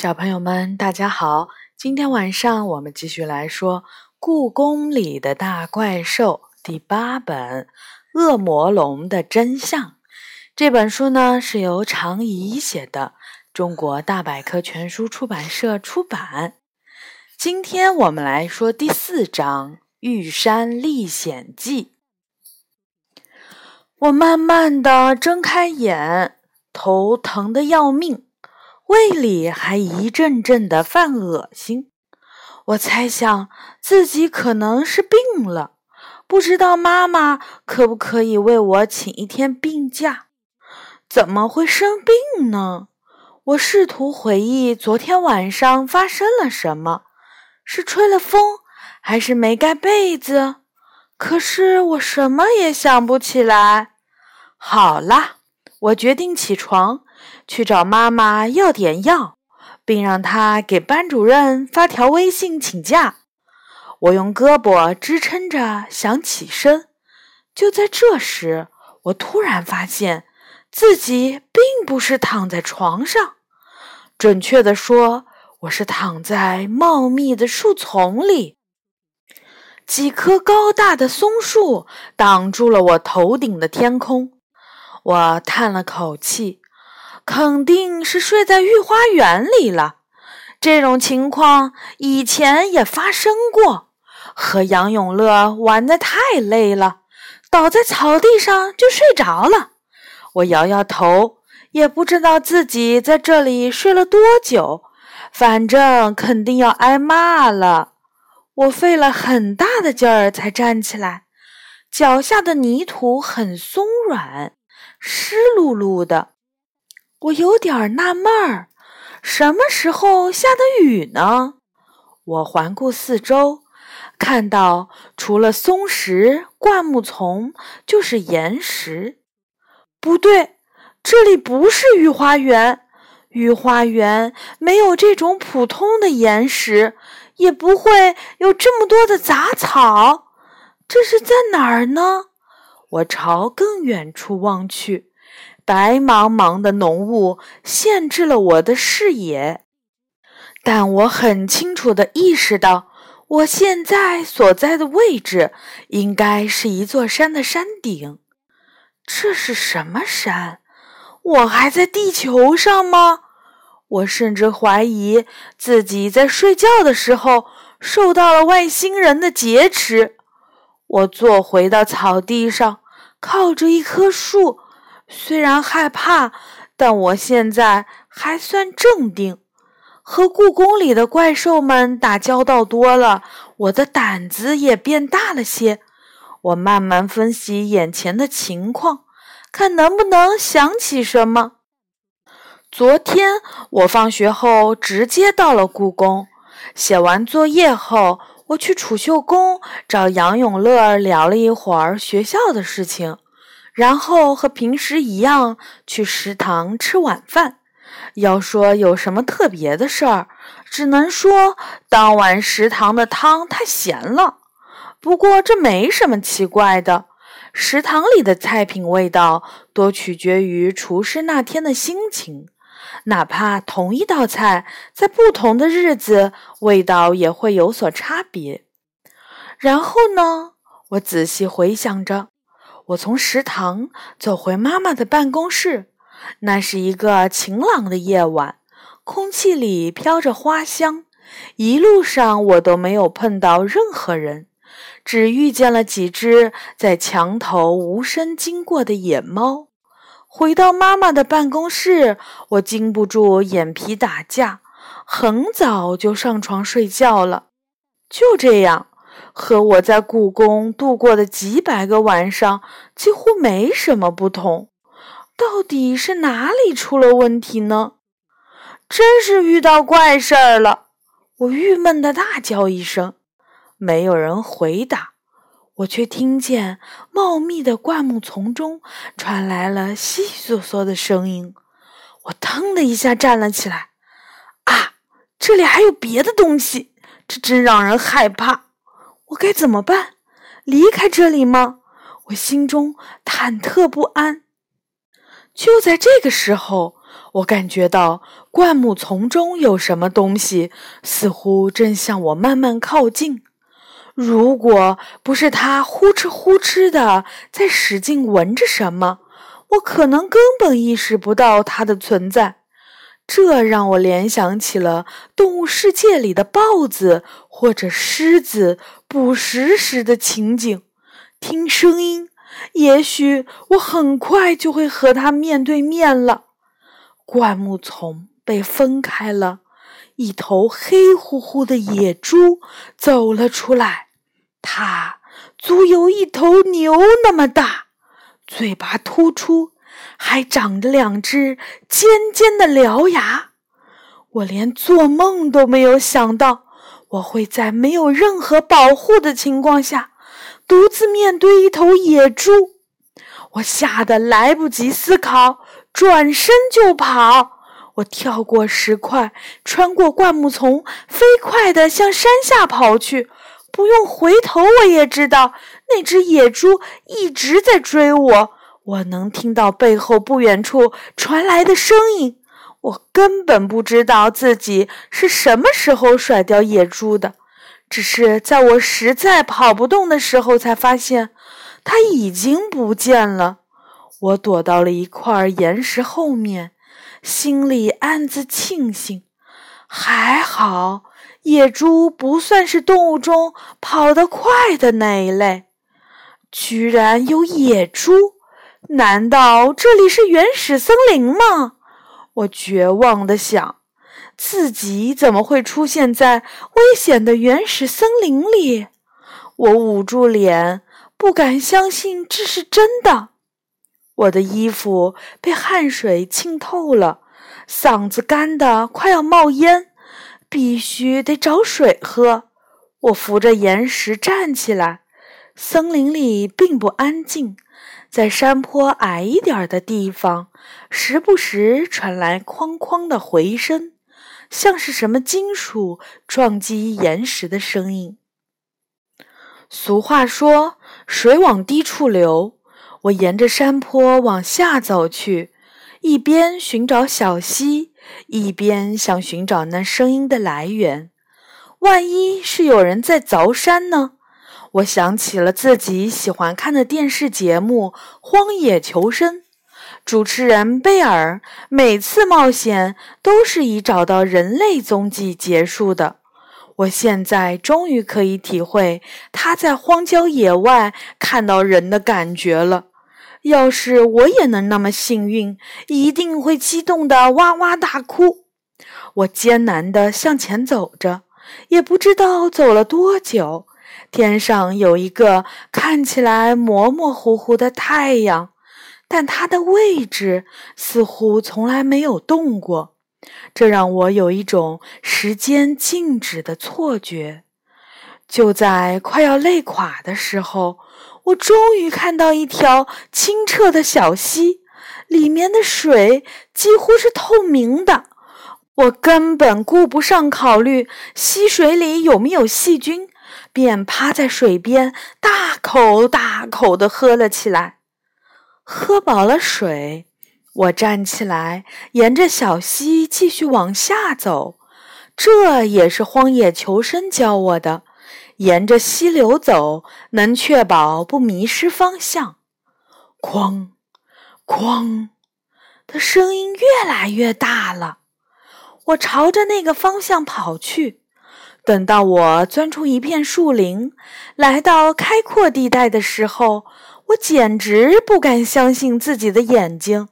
小朋友们，大家好！今天晚上我们继续来说《故宫里的大怪兽》第八本《恶魔龙的真相》。这本书呢是由常怡写的，中国大百科全书出版社出版。今天我们来说第四章《玉山历险记》。我慢慢的睁开眼，头疼的要命。胃里还一阵阵的犯恶心，我猜想自己可能是病了，不知道妈妈可不可以为我请一天病假？怎么会生病呢？我试图回忆昨天晚上发生了什么，是吹了风，还是没盖被子？可是我什么也想不起来。好啦，我决定起床。去找妈妈要点药，并让她给班主任发条微信请假。我用胳膊支撑着想起身，就在这时，我突然发现自己并不是躺在床上，准确的说，我是躺在茂密的树丛里。几棵高大的松树挡住了我头顶的天空，我叹了口气。肯定是睡在御花园里了。这种情况以前也发生过。和杨永乐玩的太累了，倒在草地上就睡着了。我摇摇头，也不知道自己在这里睡了多久。反正肯定要挨骂了。我费了很大的劲儿才站起来，脚下的泥土很松软，湿漉漉的。我有点纳闷儿，什么时候下的雨呢？我环顾四周，看到除了松石、灌木丛，就是岩石。不对，这里不是御花园。御花园没有这种普通的岩石，也不会有这么多的杂草。这是在哪儿呢？我朝更远处望去。白茫茫的浓雾限制了我的视野，但我很清楚地意识到，我现在所在的位置应该是一座山的山顶。这是什么山？我还在地球上吗？我甚至怀疑自己在睡觉的时候受到了外星人的劫持。我坐回到草地上，靠着一棵树。虽然害怕，但我现在还算镇定。和故宫里的怪兽们打交道多了，我的胆子也变大了些。我慢慢分析眼前的情况，看能不能想起什么。昨天我放学后直接到了故宫，写完作业后，我去储秀宫找杨永乐聊了一会儿学校的事情。然后和平时一样去食堂吃晚饭。要说有什么特别的事儿，只能说当晚食堂的汤太咸了。不过这没什么奇怪的，食堂里的菜品味道多取决于厨师那天的心情，哪怕同一道菜，在不同的日子，味道也会有所差别。然后呢，我仔细回想着。我从食堂走回妈妈的办公室，那是一个晴朗的夜晚，空气里飘着花香。一路上我都没有碰到任何人，只遇见了几只在墙头无声经过的野猫。回到妈妈的办公室，我禁不住眼皮打架，很早就上床睡觉了。就这样。和我在故宫度过的几百个晚上几乎没什么不同，到底是哪里出了问题呢？真是遇到怪事儿了！我郁闷的大叫一声，没有人回答，我却听见茂密的灌木丛中传来了悉悉嗦嗦的声音。我腾的一下站了起来，啊，这里还有别的东西，这真让人害怕。我该怎么办？离开这里吗？我心中忐忑不安。就在这个时候，我感觉到灌木丛中有什么东西，似乎正向我慢慢靠近。如果不是它呼哧呼哧的在使劲闻着什么，我可能根本意识不到它的存在。这让我联想起了动物世界里的豹子或者狮子捕食时的情景。听声音，也许我很快就会和它面对面了。灌木丛被分开了，一头黑乎乎的野猪走了出来。它足有一头牛那么大，嘴巴突出，还长着两只尖尖的獠牙。我连做梦都没有想到，我会在没有任何保护的情况下，独自面对一头野猪。我吓得来不及思考。转身就跑，我跳过石块，穿过灌木丛，飞快地向山下跑去。不用回头，我也知道那只野猪一直在追我。我能听到背后不远处传来的声音。我根本不知道自己是什么时候甩掉野猪的，只是在我实在跑不动的时候，才发现它已经不见了。我躲到了一块岩石后面，心里暗自庆幸，还好野猪不算是动物中跑得快的那一类。居然有野猪！难道这里是原始森林吗？我绝望地想，自己怎么会出现在危险的原始森林里？我捂住脸，不敢相信这是真的。我的衣服被汗水浸透了，嗓子干得快要冒烟，必须得找水喝。我扶着岩石站起来。森林里并不安静，在山坡矮一点的地方，时不时传来哐哐的回声，像是什么金属撞击岩石的声音。俗话说：“水往低处流。”我沿着山坡往下走去，一边寻找小溪，一边想寻找那声音的来源。万一是有人在凿山呢？我想起了自己喜欢看的电视节目《荒野求生》，主持人贝尔每次冒险都是以找到人类踪迹结束的。我现在终于可以体会他在荒郊野外看到人的感觉了。要是我也能那么幸运，一定会激动的哇哇大哭。我艰难地向前走着，也不知道走了多久。天上有一个看起来模模糊糊的太阳，但它的位置似乎从来没有动过，这让我有一种时间静止的错觉。就在快要累垮的时候。我终于看到一条清澈的小溪，里面的水几乎是透明的。我根本顾不上考虑溪水里有没有细菌，便趴在水边大口大口地喝了起来。喝饱了水，我站起来，沿着小溪继续往下走。这也是荒野求生教我的。沿着溪流走，能确保不迷失方向。哐，哐的声音越来越大了。我朝着那个方向跑去。等到我钻出一片树林，来到开阔地带的时候，我简直不敢相信自己的眼睛。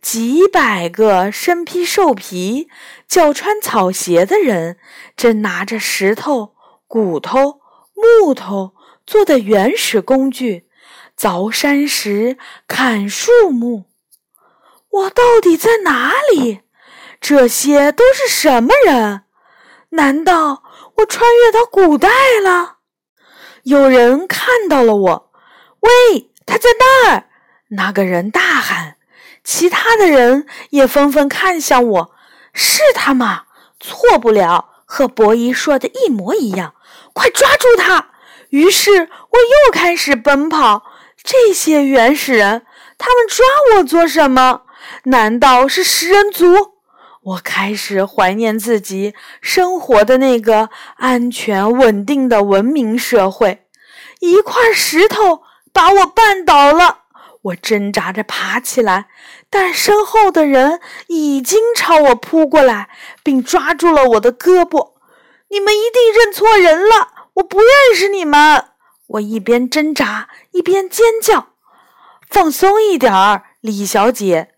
几百个身披兽皮、脚穿草鞋的人，正拿着石头。骨头、木头做的原始工具，凿山石、砍树木。我到底在哪里？这些都是什么人？难道我穿越到古代了？有人看到了我，喂，他在那儿！那个人大喊。其他的人也纷纷看向我，是他吗？错不了，和伯夷说的一模一样。快抓住他！于是我又开始奔跑。这些原始人，他们抓我做什么？难道是食人族？我开始怀念自己生活的那个安全稳定的文明社会。一块石头把我绊倒了，我挣扎着爬起来，但身后的人已经朝我扑过来，并抓住了我的胳膊。你们一定认错人了，我不认识你们。我一边挣扎一边尖叫：“放松一点儿，李小姐。”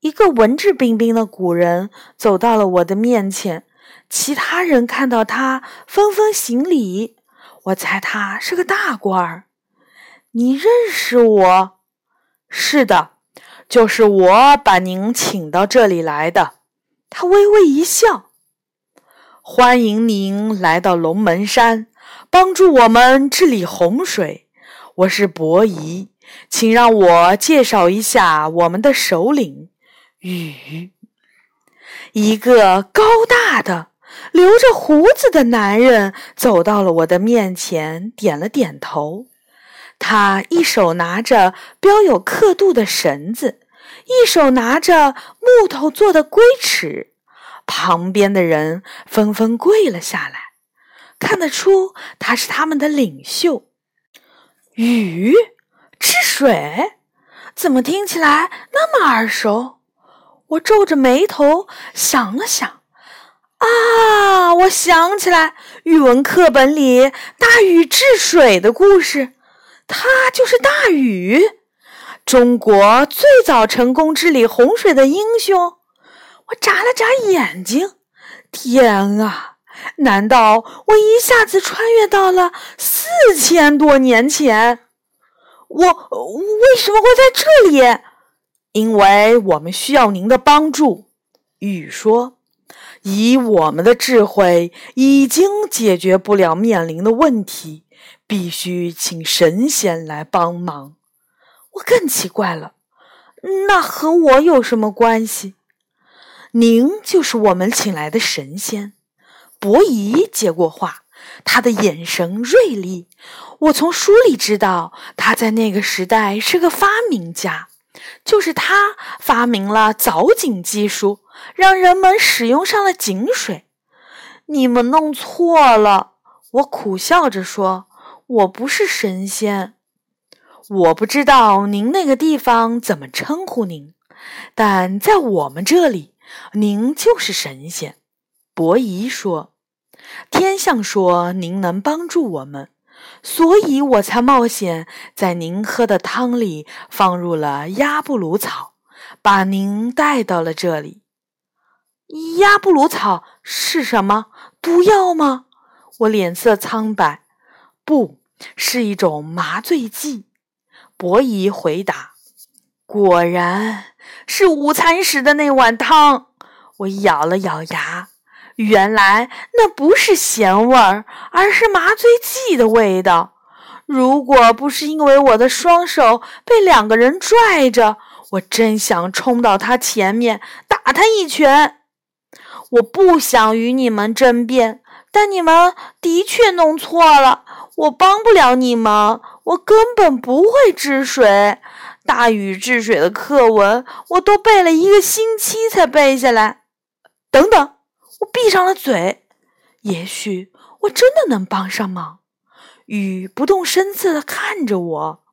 一个文质彬彬的古人走到了我的面前，其他人看到他纷纷行礼。我猜他是个大官儿。你认识我？是的，就是我把您请到这里来的。他微微一笑：“欢迎您来到龙门山。”帮助我们治理洪水，我是伯夷，请让我介绍一下我们的首领禹。一个高大的、留着胡子的男人走到了我的面前，点了点头。他一手拿着标有刻度的绳子，一手拿着木头做的龟尺，旁边的人纷纷跪了下来。看得出他是他们的领袖。雨治水，怎么听起来那么耳熟？我皱着眉头想了想，啊，我想起来，语文课本里大禹治水的故事，他就是大禹，中国最早成功治理洪水的英雄。我眨了眨眼睛，天啊！难道我一下子穿越到了四千多年前？我为什么会在这里？因为我们需要您的帮助。禹说：“以我们的智慧，已经解决不了面临的问题，必须请神仙来帮忙。”我更奇怪了，那和我有什么关系？您就是我们请来的神仙。伯夷接过话，他的眼神锐利。我从书里知道，他在那个时代是个发明家，就是他发明了凿井技术，让人们使用上了井水。你们弄错了，我苦笑着说：“我不是神仙，我不知道您那个地方怎么称呼您，但在我们这里，您就是神仙。”伯夷说：“天象说您能帮助我们，所以我才冒险在您喝的汤里放入了鸭布鲁草，把您带到了这里。鸭布鲁草是什么？毒药吗？”我脸色苍白。“不是一种麻醉剂。”伯夷回答。“果然是午餐时的那碗汤。”我咬了咬牙。原来那不是咸味儿，而是麻醉剂的味道。如果不是因为我的双手被两个人拽着，我真想冲到他前面打他一拳。我不想与你们争辩，但你们的确弄错了。我帮不了你们，我根本不会治水。大禹治水的课文我都背了一个星期才背下来。等等。我闭上了嘴，也许我真的能帮上忙。雨不动声色地看着我，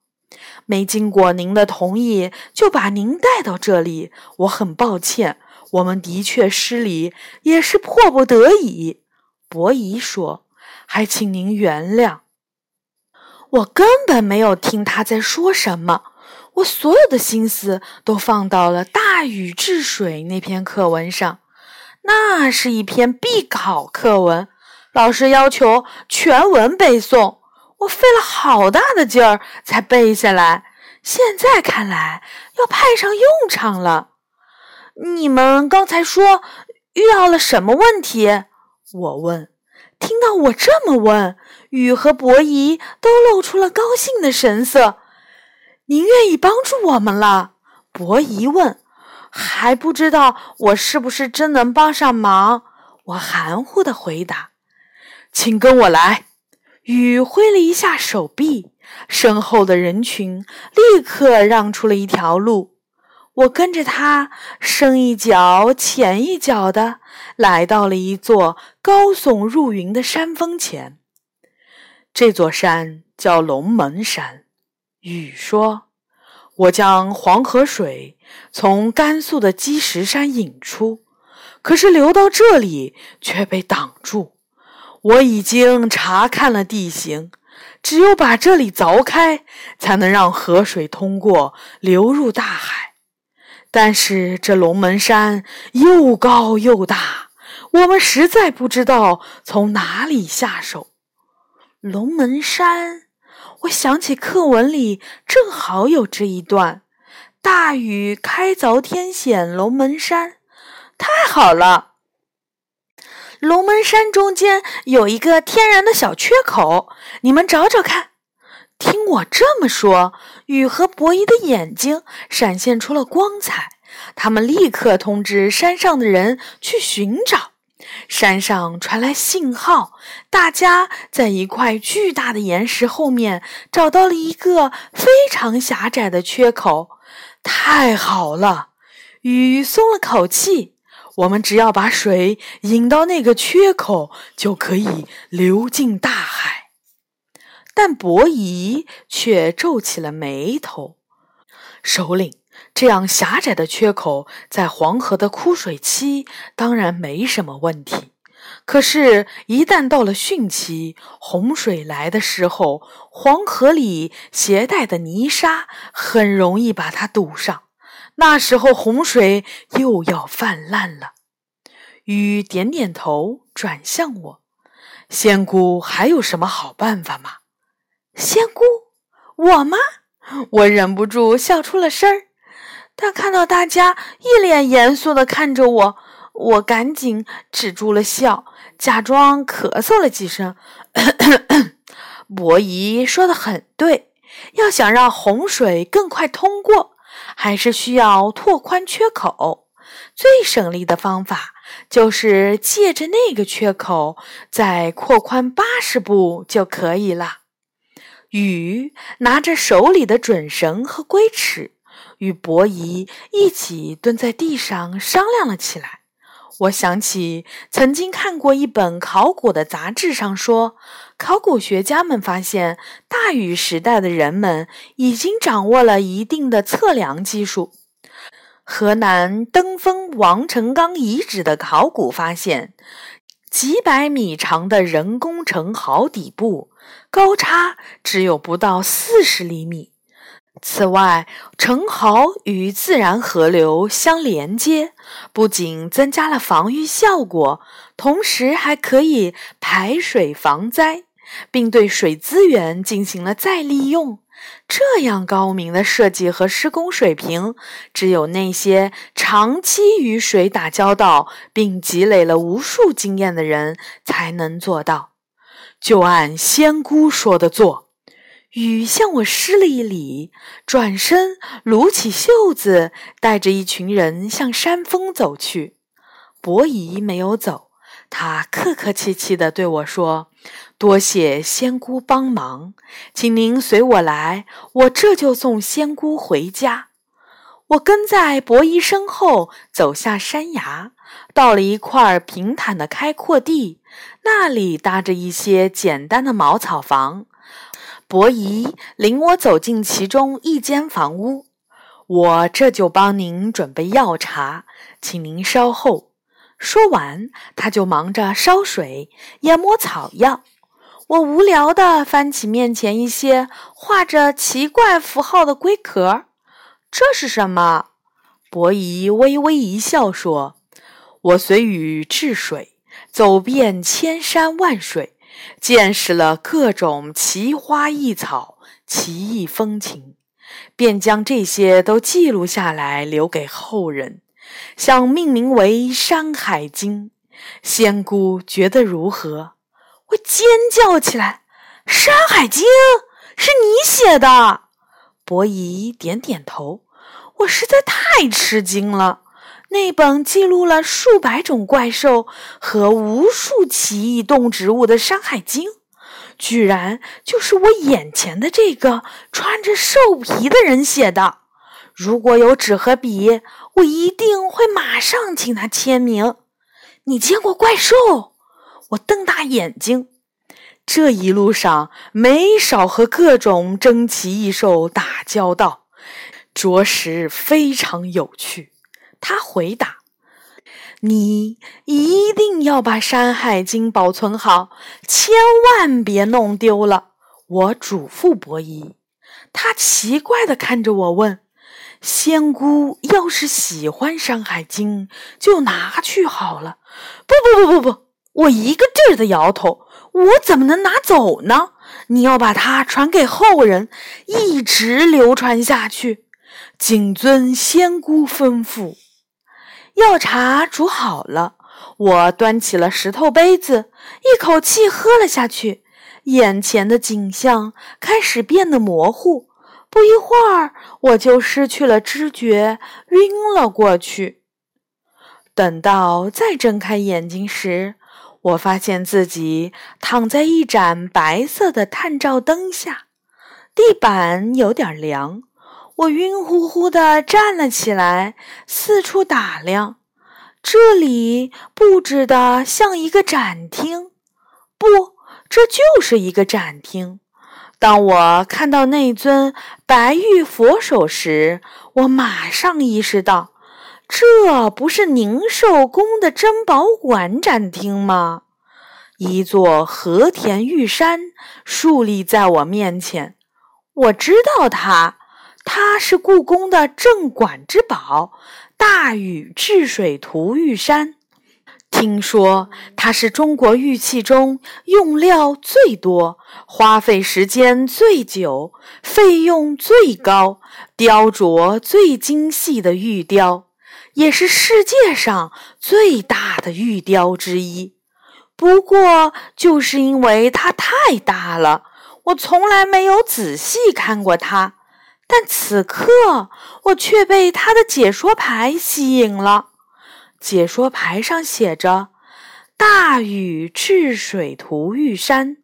没经过您的同意就把您带到这里，我很抱歉。我们的确失礼，也是迫不得已。伯夷说：“还请您原谅。”我根本没有听他在说什么，我所有的心思都放到了大禹治水那篇课文上。那是一篇必考课文，老师要求全文背诵，我费了好大的劲儿才背下来。现在看来要派上用场了。你们刚才说遇到了什么问题？我问。听到我这么问，禹和伯夷都露出了高兴的神色。您愿意帮助我们了？伯夷问。还不知道我是不是真能帮上忙？我含糊的回答：“请跟我来。”雨挥了一下手臂，身后的人群立刻让出了一条路。我跟着他深一脚浅一脚的，来到了一座高耸入云的山峰前。这座山叫龙门山。禹说：“我将黄河水从甘肃的积石山引出，可是流到这里却被挡住。我已经查看了地形，只有把这里凿开，才能让河水通过，流入大海。”但是这龙门山又高又大，我们实在不知道从哪里下手。龙门山，我想起课文里正好有这一段：“大禹开凿天险龙门山。”太好了！龙门山中间有一个天然的小缺口，你们找找看。听我这么说，禹和伯夷的眼睛闪现出了光彩。他们立刻通知山上的人去寻找。山上传来信号，大家在一块巨大的岩石后面找到了一个非常狭窄的缺口。太好了，雨松了口气。我们只要把水引到那个缺口，就可以流进大海。但伯夷却皱起了眉头。首领，这样狭窄的缺口，在黄河的枯水期当然没什么问题。可是，一旦到了汛期，洪水来的时候，黄河里携带的泥沙很容易把它堵上，那时候洪水又要泛滥了。雨点点头，转向我：“仙姑，还有什么好办法吗？”仙姑，我吗？我忍不住笑出了声儿。但看到大家一脸严肃地看着我，我赶紧止住了笑，假装咳嗽了几声。伯夷说的很对，要想让洪水更快通过，还是需要拓宽缺口。最省力的方法就是借着那个缺口再扩宽八十步就可以了。禹拿着手里的准绳和龟尺，与伯夷一起蹲在地上商量了起来。我想起曾经看过一本考古的杂志，上说，考古学家们发现，大禹时代的人们已经掌握了一定的测量技术。河南登封王成岗遗址的考古发现。几百米长的人工城壕底部，高差只有不到四十厘米。此外，城壕与自然河流相连接，不仅增加了防御效果，同时还可以排水防灾，并对水资源进行了再利用。这样高明的设计和施工水平，只有那些长期与水打交道并积累了无数经验的人才能做到。就按仙姑说的做。雨向我施了一礼，转身撸起袖子，带着一群人向山峰走去。伯夷没有走，他客客气气地对我说。多谢仙姑帮忙，请您随我来，我这就送仙姑回家。我跟在伯夷身后走下山崖，到了一块平坦的开阔地，那里搭着一些简单的茅草房。伯夷领我走进其中一间房屋，我这就帮您准备药茶，请您稍后。说完，他就忙着烧水、研磨草药。我无聊地翻起面前一些画着奇怪符号的龟壳，这是什么？伯夷微微一笑说：“我随禹治水，走遍千山万水，见识了各种奇花异草、奇异风情，便将这些都记录下来，留给后人，想命名为《山海经》。仙姑觉得如何？”我尖叫起来：“《山海经》是你写的？”伯夷点点头。我实在太吃惊了。那本记录了数百种怪兽和无数奇异动植物的《山海经》，居然就是我眼前的这个穿着兽皮的人写的。如果有纸和笔，我一定会马上请他签名。你见过怪兽？我瞪大眼睛。这一路上没少和各种珍奇异兽打交道，着实非常有趣。他回答：“你一定要把《山海经》保存好，千万别弄丢了。”我嘱咐伯夷。他奇怪地看着我，问：“仙姑要是喜欢《山海经》，就拿去好了。”“不不不不不！”我一个劲儿地摇头。“我怎么能拿走呢？你要把它传给后人，一直流传下去。谨遵仙姑吩咐。”药茶煮好了，我端起了石头杯子，一口气喝了下去。眼前的景象开始变得模糊，不一会儿我就失去了知觉，晕了过去。等到再睁开眼睛时，我发现自己躺在一盏白色的探照灯下，地板有点凉。我晕乎乎地站了起来，四处打量，这里布置的像一个展厅，不。这就是一个展厅。当我看到那尊白玉佛手时，我马上意识到，这不是宁寿宫的珍宝馆展厅吗？一座和田玉山竖立在我面前，我知道它，它是故宫的镇馆之宝——大禹治水图玉山。听说它是中国玉器中用料最多、花费时间最久、费用最高、雕琢最精细的玉雕，也是世界上最大的玉雕之一。不过，就是因为它太大了，我从来没有仔细看过它。但此刻，我却被他的解说牌吸引了。解说牌上写着：“大禹治水图玉山，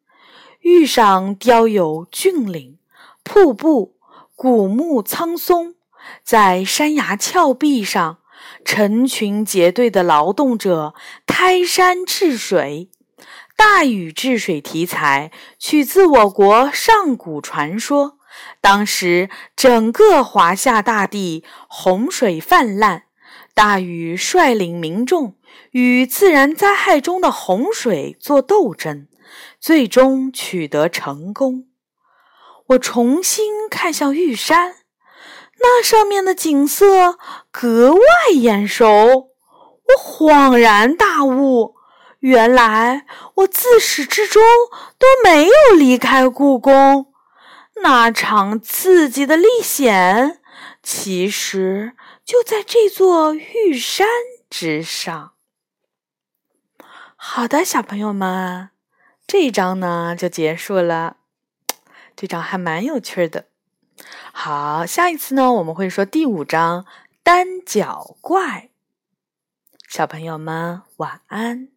玉上雕有峻岭、瀑布、古木苍松，在山崖峭壁上，成群结队的劳动者开山治水。大禹治水题材取自我国上古传说，当时整个华夏大地洪水泛滥。”大禹率领民众与自然灾害中的洪水做斗争，最终取得成功。我重新看向玉山，那上面的景色格外眼熟。我恍然大悟，原来我自始至终都没有离开故宫。那场刺激的历险，其实……就在这座玉山之上。好的，小朋友们，这一章呢就结束了。这章还蛮有趣的。好，下一次呢我们会说第五章单脚怪。小朋友们晚安。